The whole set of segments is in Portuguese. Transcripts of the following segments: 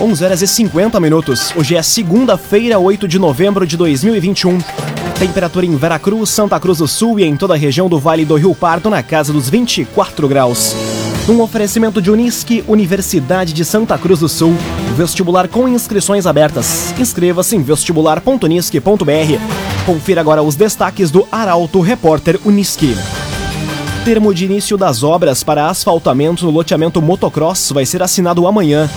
11 horas e 50 minutos. Hoje é segunda-feira, 8 de novembro de 2021. Temperatura em Veracruz, Santa Cruz do Sul e em toda a região do Vale do Rio Pardo na casa dos 24 graus. Um oferecimento de Unisque, Universidade de Santa Cruz do Sul. Vestibular com inscrições abertas. Inscreva-se em vestibular.unisque.br. Confira agora os destaques do Arauto Repórter Unisque. Termo de início das obras para asfaltamento no loteamento motocross vai ser assinado amanhã.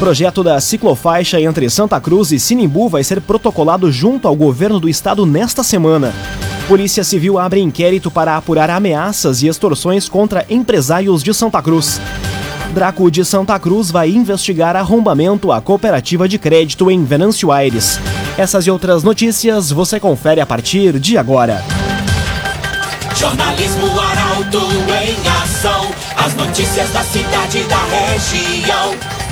Projeto da ciclofaixa entre Santa Cruz e Sinimbu vai ser protocolado junto ao governo do estado nesta semana. Polícia Civil abre inquérito para apurar ameaças e extorsões contra empresários de Santa Cruz. Draco de Santa Cruz vai investigar arrombamento à cooperativa de crédito em Venâncio Aires. Essas e outras notícias você confere a partir de agora. Jornalismo Arauto em ação. As notícias da cidade e da região.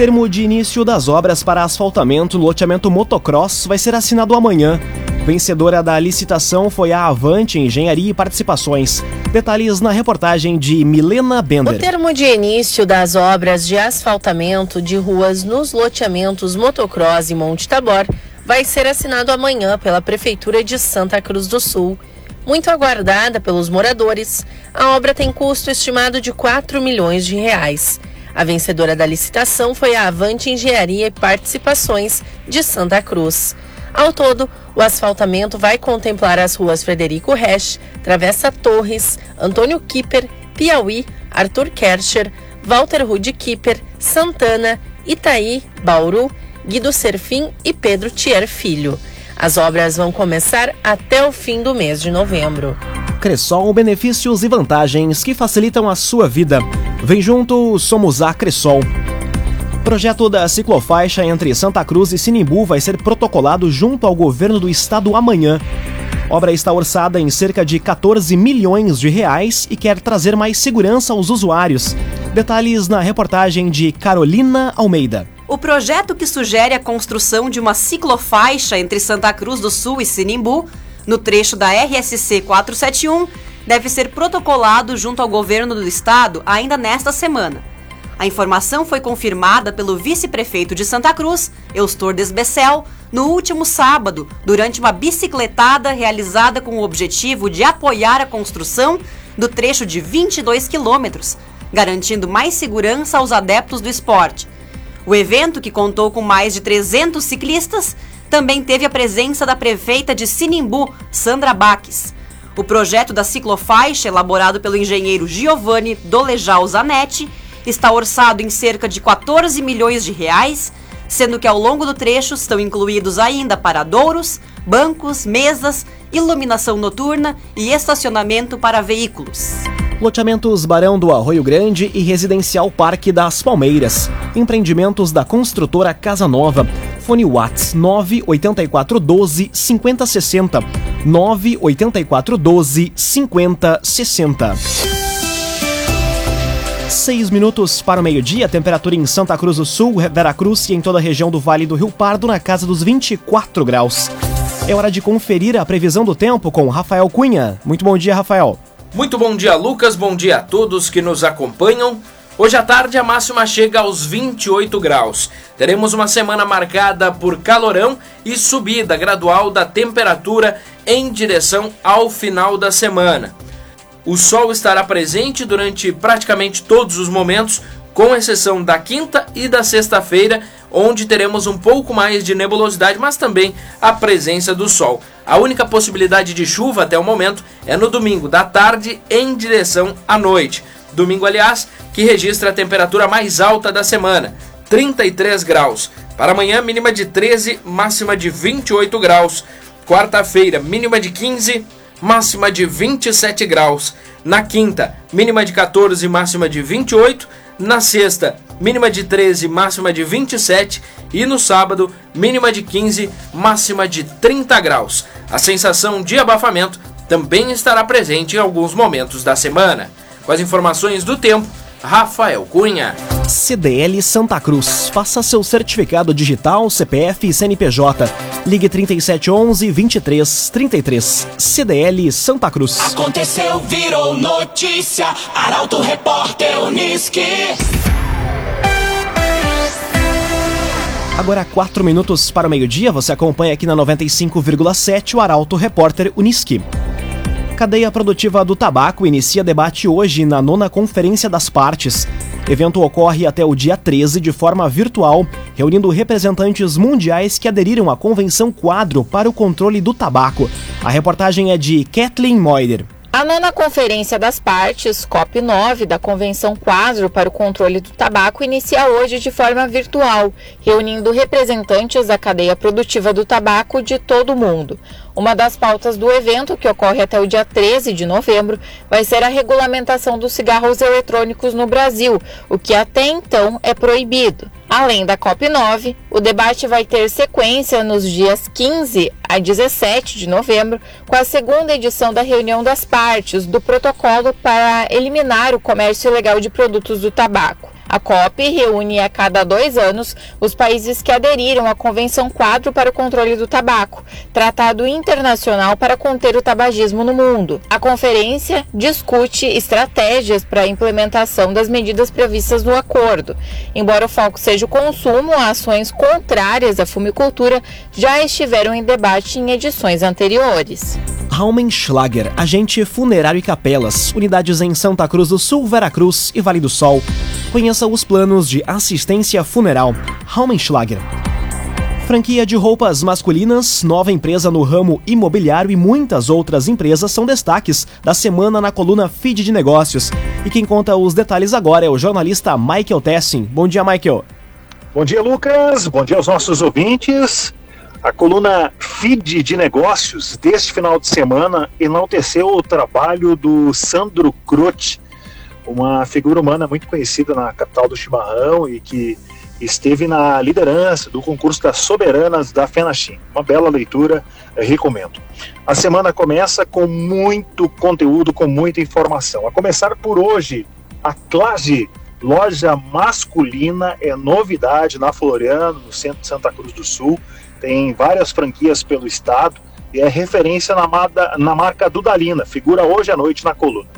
Termo de início das obras para asfaltamento no loteamento motocross vai ser assinado amanhã. Vencedora da licitação foi a Avante Engenharia e Participações. Detalhes na reportagem de Milena Bender. O termo de início das obras de asfaltamento de ruas nos loteamentos motocross e Monte Tabor vai ser assinado amanhã pela Prefeitura de Santa Cruz do Sul. Muito aguardada pelos moradores, a obra tem custo estimado de 4 milhões de reais. A vencedora da licitação foi a Avante Engenharia e Participações de Santa Cruz. Ao todo, o asfaltamento vai contemplar as ruas Frederico Resch, Travessa Torres, Antônio Kipper, Piauí, Arthur Kercher, Walter Rude Kipper, Santana, Itaí, Bauru, Guido Serfim e Pedro Thier Filho. As obras vão começar até o fim do mês de novembro. Cressol, benefícios e vantagens que facilitam a sua vida. Vem junto, somos a Cressol. Projeto da ciclofaixa entre Santa Cruz e Sinimbu vai ser protocolado junto ao governo do estado amanhã. Obra está orçada em cerca de 14 milhões de reais e quer trazer mais segurança aos usuários. Detalhes na reportagem de Carolina Almeida. O projeto que sugere a construção de uma ciclofaixa entre Santa Cruz do Sul e Sinimbu, no trecho da RSC 471, deve ser protocolado junto ao governo do estado ainda nesta semana. A informação foi confirmada pelo vice-prefeito de Santa Cruz, Eustor Desbecel, no último sábado, durante uma bicicletada realizada com o objetivo de apoiar a construção do trecho de 22 quilômetros, garantindo mais segurança aos adeptos do esporte. O evento, que contou com mais de 300 ciclistas, também teve a presença da prefeita de Sinimbu, Sandra Baques. O projeto da ciclofaixa, elaborado pelo engenheiro Giovanni Dolejal Zanetti, está orçado em cerca de 14 milhões de reais, sendo que ao longo do trecho estão incluídos ainda paradouros, bancos, mesas, iluminação noturna e estacionamento para veículos. Loteamentos Barão do Arroio Grande e Residencial Parque das Palmeiras. Empreendimentos da construtora Casa Nova. Fone Whats 98412 5060. 98412 5060. Seis minutos para o meio-dia, temperatura em Santa Cruz do Sul, Veracruz e em toda a região do Vale do Rio Pardo na casa dos 24 graus. É hora de conferir a previsão do tempo com Rafael Cunha. Muito bom dia, Rafael. Muito bom dia, Lucas. Bom dia a todos que nos acompanham. Hoje à tarde a máxima chega aos 28 graus. Teremos uma semana marcada por calorão e subida gradual da temperatura em direção ao final da semana. O sol estará presente durante praticamente todos os momentos, com exceção da quinta e da sexta-feira, onde teremos um pouco mais de nebulosidade, mas também a presença do sol. A única possibilidade de chuva até o momento é no domingo, da tarde em direção à noite. Domingo, aliás, que registra a temperatura mais alta da semana, 33 graus. Para amanhã, mínima de 13, máxima de 28 graus. Quarta-feira, mínima de 15, máxima de 27 graus. Na quinta, mínima de 14, máxima de 28. Na sexta, mínima de 13, máxima de 27 e no sábado, mínima de 15, máxima de 30 graus. A sensação de abafamento também estará presente em alguns momentos da semana. Com as informações do tempo, Rafael Cunha. CDL Santa Cruz. Faça seu certificado digital, CPF e CNPJ. Ligue 3711 2333. CDL Santa Cruz. Aconteceu, virou notícia. Arauto Repórter Uniski. Agora, quatro minutos para o meio-dia, você acompanha aqui na 95,7 o Arauto Repórter Uniski cadeia produtiva do tabaco inicia debate hoje na nona Conferência das Partes. Evento ocorre até o dia 13 de forma virtual, reunindo representantes mundiais que aderiram à Convenção Quadro para o Controle do Tabaco. A reportagem é de Kathleen Moider. A nona Conferência das Partes, COP9, da Convenção Quadro para o Controle do Tabaco, inicia hoje de forma virtual, reunindo representantes da cadeia produtiva do tabaco de todo o mundo. Uma das pautas do evento, que ocorre até o dia 13 de novembro, vai ser a regulamentação dos cigarros eletrônicos no Brasil, o que até então é proibido. Além da COP9, o debate vai ter sequência nos dias 15 a 17 de novembro, com a segunda edição da reunião das partes do protocolo para eliminar o comércio ilegal de produtos do tabaco. A COP reúne a cada dois anos os países que aderiram à Convenção Quadro para o Controle do Tabaco, tratado internacional para conter o tabagismo no mundo. A conferência discute estratégias para a implementação das medidas previstas no acordo. Embora o foco seja o consumo, ações contrárias à fumicultura já estiveram em debate em edições anteriores. Raumenschlager, agente funerário e capelas, unidades em Santa Cruz do Sul, Veracruz e Vale do Sol. Conheça os planos de assistência funeral. Raumenschlager. Franquia de roupas masculinas, nova empresa no ramo imobiliário e muitas outras empresas são destaques da semana na coluna Feed de Negócios. E quem conta os detalhes agora é o jornalista Michael Tessin. Bom dia, Michael. Bom dia, Lucas. Bom dia aos nossos ouvintes. A coluna Feed de Negócios deste final de semana enalteceu o trabalho do Sandro Croce, uma figura humana muito conhecida na capital do chimarrão e que esteve na liderança do concurso das soberanas da FENACHIM. Uma bela leitura, recomendo. A semana começa com muito conteúdo, com muita informação. A começar por hoje, a Clage, loja masculina, é novidade na Floriano, no centro de Santa Cruz do Sul tem várias franquias pelo estado e é referência na, na marca Dudalina, figura hoje à noite na coluna.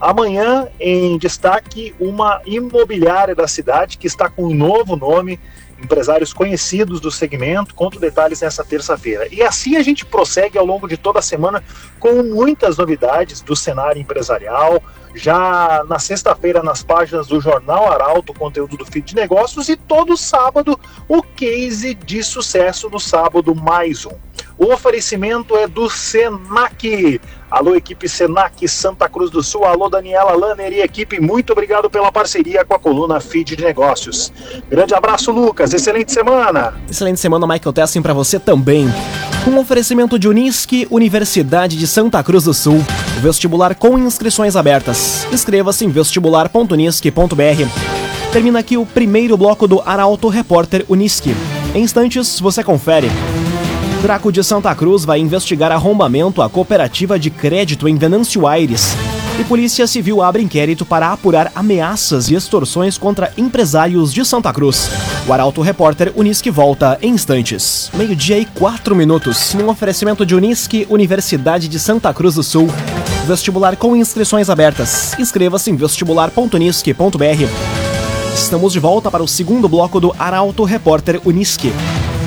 Amanhã, em destaque, uma imobiliária da cidade que está com um novo nome, empresários conhecidos do segmento. Conto detalhes nessa terça-feira. E assim a gente prossegue ao longo de toda a semana com muitas novidades do cenário empresarial, já na sexta-feira nas páginas do Jornal Arauto, conteúdo do Feed de Negócios, e todo sábado o case de sucesso no sábado mais um. O oferecimento é do Senac. Alô, equipe Senac Santa Cruz do Sul. Alô, Daniela Lanner e equipe. Muito obrigado pela parceria com a coluna Feed de Negócios. Grande abraço, Lucas. Excelente semana. Excelente semana, Michael Tessin, para você também. Um oferecimento de Unisque, Universidade de Santa Cruz do Sul. Vestibular com inscrições abertas. Inscreva-se em vestibular.unisque.br. Termina aqui o primeiro bloco do Arauto Repórter Unisque. Em instantes, você confere. Draco de Santa Cruz vai investigar arrombamento à cooperativa de crédito em Venâncio Aires. E Polícia Civil abre inquérito para apurar ameaças e extorsões contra empresários de Santa Cruz. O Arauto Repórter Unisque volta em instantes. Meio-dia e quatro minutos, num oferecimento de Unisque, Universidade de Santa Cruz do Sul. Vestibular com inscrições abertas. Inscreva-se em vestibular.unisque.br. Estamos de volta para o segundo bloco do Arauto Repórter Unisque.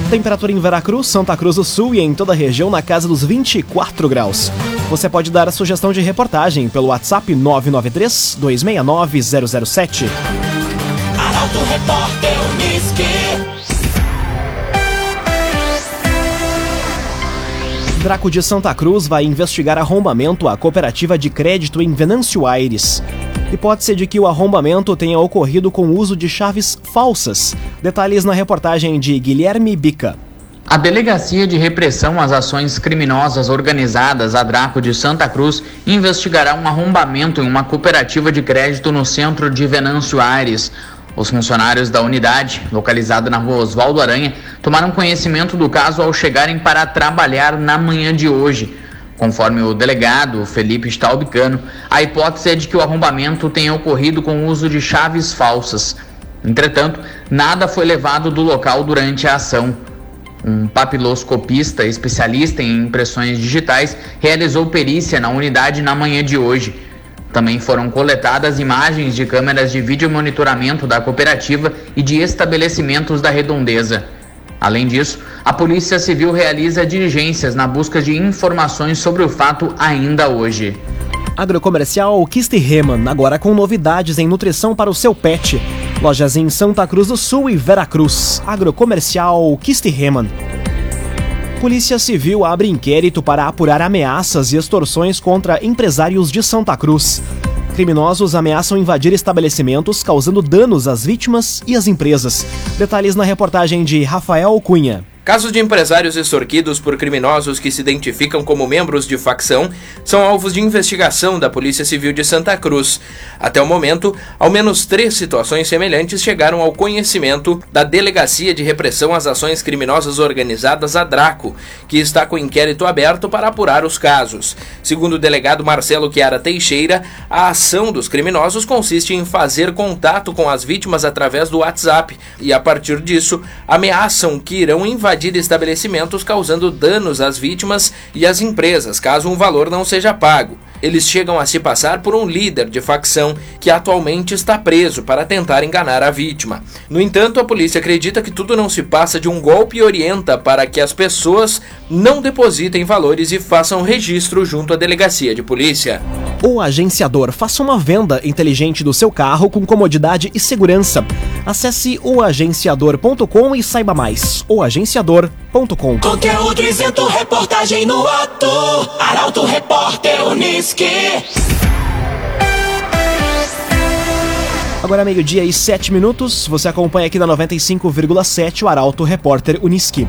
Temperatura em Veracruz, Santa Cruz do Sul e em toda a região na casa dos 24 graus. Você pode dar a sugestão de reportagem pelo WhatsApp 993 269 007. Arauto Repórter Draco de Santa Cruz vai investigar arrombamento à cooperativa de crédito em Venâncio Aires. Hipótese de que o arrombamento tenha ocorrido com o uso de chaves falsas. Detalhes na reportagem de Guilherme Bica. A Delegacia de Repressão às Ações Criminosas Organizadas, a Draco de Santa Cruz, investigará um arrombamento em uma cooperativa de crédito no centro de Venâncio Aires. Os funcionários da unidade, localizada na rua Oswaldo Aranha, tomaram conhecimento do caso ao chegarem para trabalhar na manhã de hoje. Conforme o delegado Felipe Staubicano, a hipótese é de que o arrombamento tenha ocorrido com o uso de chaves falsas. Entretanto, nada foi levado do local durante a ação. Um papiloscopista especialista em impressões digitais realizou perícia na unidade na manhã de hoje. Também foram coletadas imagens de câmeras de vídeo monitoramento da cooperativa e de estabelecimentos da redondeza. Além disso, a Polícia Civil realiza diligências na busca de informações sobre o fato ainda hoje. Agrocomercial Kistiheman, agora com novidades em nutrição para o seu pet. Lojas em Santa Cruz do Sul e Veracruz. Agrocomercial Kistiheman. Polícia Civil abre inquérito para apurar ameaças e extorsões contra empresários de Santa Cruz. Criminosos ameaçam invadir estabelecimentos, causando danos às vítimas e às empresas. Detalhes na reportagem de Rafael Cunha. Casos de empresários extorquidos por criminosos que se identificam como membros de facção são alvos de investigação da Polícia Civil de Santa Cruz. Até o momento, ao menos três situações semelhantes chegaram ao conhecimento da Delegacia de Repressão às Ações Criminosas Organizadas, a Draco, que está com inquérito aberto para apurar os casos. Segundo o delegado Marcelo Chiara Teixeira, a ação dos criminosos consiste em fazer contato com as vítimas através do WhatsApp e, a partir disso, ameaçam que irão invadir invadir estabelecimentos causando danos às vítimas e às empresas, caso um valor não seja pago. Eles chegam a se passar por um líder de facção que atualmente está preso para tentar enganar a vítima. No entanto, a polícia acredita que tudo não se passa de um golpe e orienta para que as pessoas não depositem valores e façam registro junto à delegacia de polícia. O agenciador faça uma venda inteligente do seu carro com comodidade e segurança. Acesse oagenciador.com e saiba mais. oagenciador.com. Conteúdo isento, reportagem no ato. Arauto Repórter Uniski. Agora meio-dia e sete minutos. Você acompanha aqui na 95,7 o Arauto Repórter Uniski.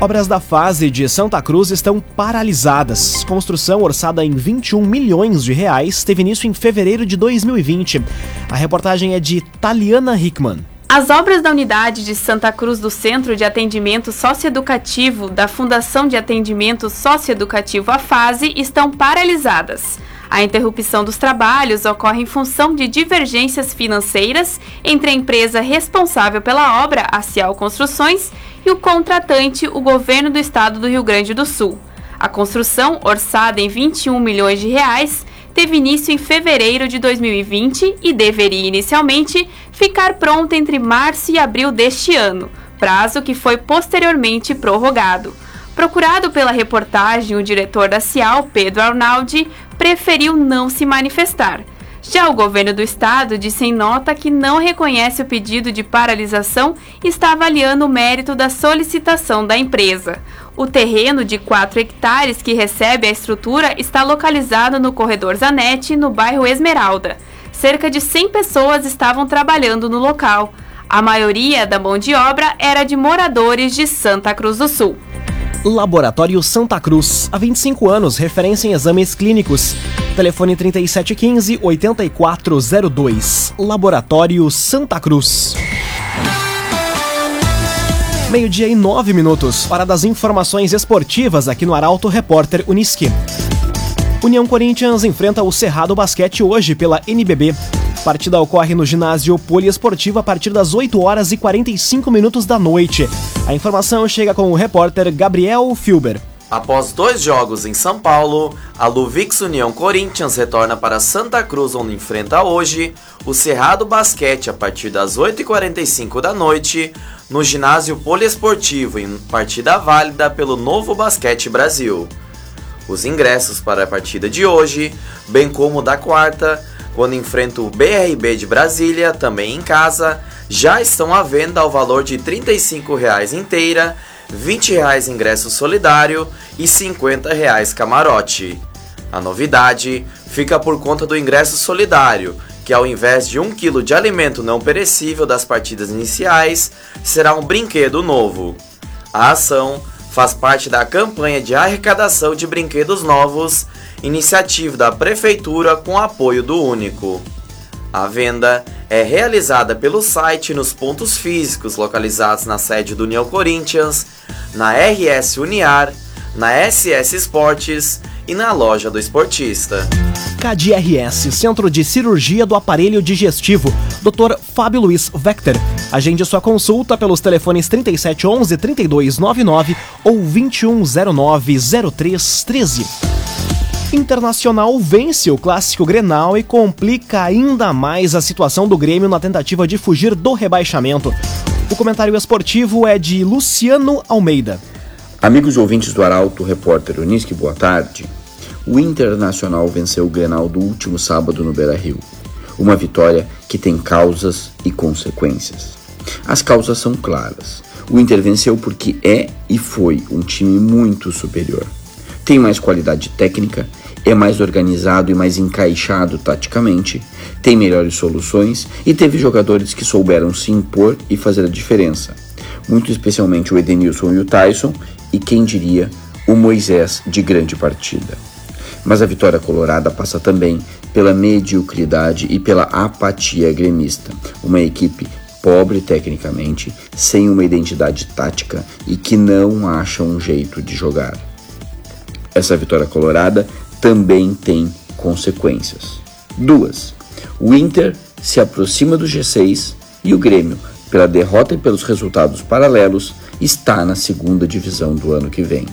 Obras da fase de Santa Cruz estão paralisadas. Construção orçada em 21 milhões de reais teve início em fevereiro de 2020. A reportagem é de Taliana Hickman. As obras da unidade de Santa Cruz do Centro de Atendimento Socioeducativo da Fundação de Atendimento Socioeducativo A Fase estão paralisadas. A interrupção dos trabalhos ocorre em função de divergências financeiras entre a empresa responsável pela obra, a Cial Construções, e o contratante, o governo do estado do Rio Grande do Sul. A construção, orçada em 21 milhões de reais, teve início em fevereiro de 2020 e deveria inicialmente ficar pronta entre março e abril deste ano, prazo que foi posteriormente prorrogado. Procurado pela reportagem, o diretor da Cial, Pedro Arnaldi, preferiu não se manifestar. Já o governo do estado disse em nota que não reconhece o pedido de paralisação e está avaliando o mérito da solicitação da empresa. O terreno de 4 hectares que recebe a estrutura está localizado no corredor Zanetti, no bairro Esmeralda. Cerca de 100 pessoas estavam trabalhando no local. A maioria da mão de obra era de moradores de Santa Cruz do Sul. Laboratório Santa Cruz. Há 25 anos, referência em exames clínicos. Telefone 3715-8402. Laboratório Santa Cruz. Meio-dia e nove minutos. Hora das informações esportivas aqui no Arauto Repórter Uniski. União Corinthians enfrenta o Cerrado Basquete hoje pela NBB. Partida ocorre no ginásio poliesportivo a partir das 8 horas e 45 minutos da noite. A informação chega com o repórter Gabriel Filber. Após dois jogos em São Paulo, a Luvix União Corinthians retorna para Santa Cruz, onde enfrenta hoje o Cerrado Basquete a partir das 8h45 da noite, no ginásio poliesportivo, em partida válida pelo Novo Basquete Brasil. Os ingressos para a partida de hoje, bem como da quarta, quando enfrenta o BRB de Brasília, também em casa, já estão à venda ao valor de R$ 35,00 inteira, R$ 20,00 ingresso solidário e R$ 50,00 camarote. A novidade fica por conta do ingresso solidário, que ao invés de um quilo de alimento não perecível das partidas iniciais, será um brinquedo novo. A ação faz parte da campanha de arrecadação de brinquedos novos iniciativa da Prefeitura com apoio do Único. A venda é realizada pelo site nos pontos físicos localizados na sede do União Corinthians, na RS Uniar, na SS Esportes e na loja do esportista. KDRS, Centro de Cirurgia do Aparelho Digestivo, Dr. Fábio Luiz Vector. Agende sua consulta pelos telefones 3711 3299 ou 2109 0313. Internacional vence o clássico Grenal e complica ainda mais a situação do Grêmio na tentativa de fugir do rebaixamento. O comentário esportivo é de Luciano Almeida. Amigos ouvintes do Arauto, repórter Unisque, boa tarde. O Internacional venceu o Grenal do último sábado no Beira-Rio. Uma vitória que tem causas e consequências. As causas são claras. O Inter venceu porque é e foi um time muito superior. Tem mais qualidade técnica, é mais organizado e mais encaixado taticamente, tem melhores soluções e teve jogadores que souberam se impor e fazer a diferença. Muito especialmente o Edenilson e o Tyson, e quem diria, o Moisés de grande partida. Mas a vitória colorada passa também pela mediocridade e pela apatia gremista, uma equipe pobre tecnicamente, sem uma identidade tática e que não acha um jeito de jogar. Essa vitória colorada também tem consequências. Duas, o Inter se aproxima do G6 e o Grêmio, pela derrota e pelos resultados paralelos, está na segunda divisão do ano que vem.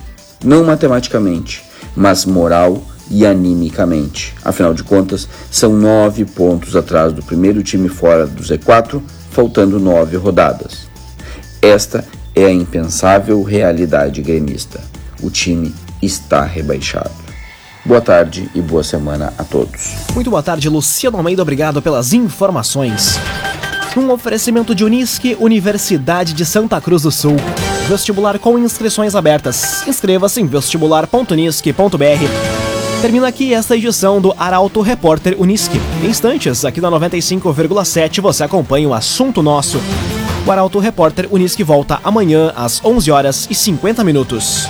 Não matematicamente, mas moral e animicamente. Afinal de contas, são nove pontos atrás do primeiro time fora do Z4, faltando nove rodadas. Esta é a impensável realidade gremista. O time está rebaixado. Boa tarde e boa semana a todos. Muito boa tarde, Luciano Almeida. Obrigado pelas informações. Um oferecimento de Unisque, Universidade de Santa Cruz do Sul. Vestibular com inscrições abertas. Inscreva-se em vestibular.unisque.br. Termina aqui esta edição do Arauto Repórter Unisque. Em instantes, aqui na 95,7 você acompanha o assunto nosso. O Arauto Repórter Unisque volta amanhã às 11 horas e 50 minutos.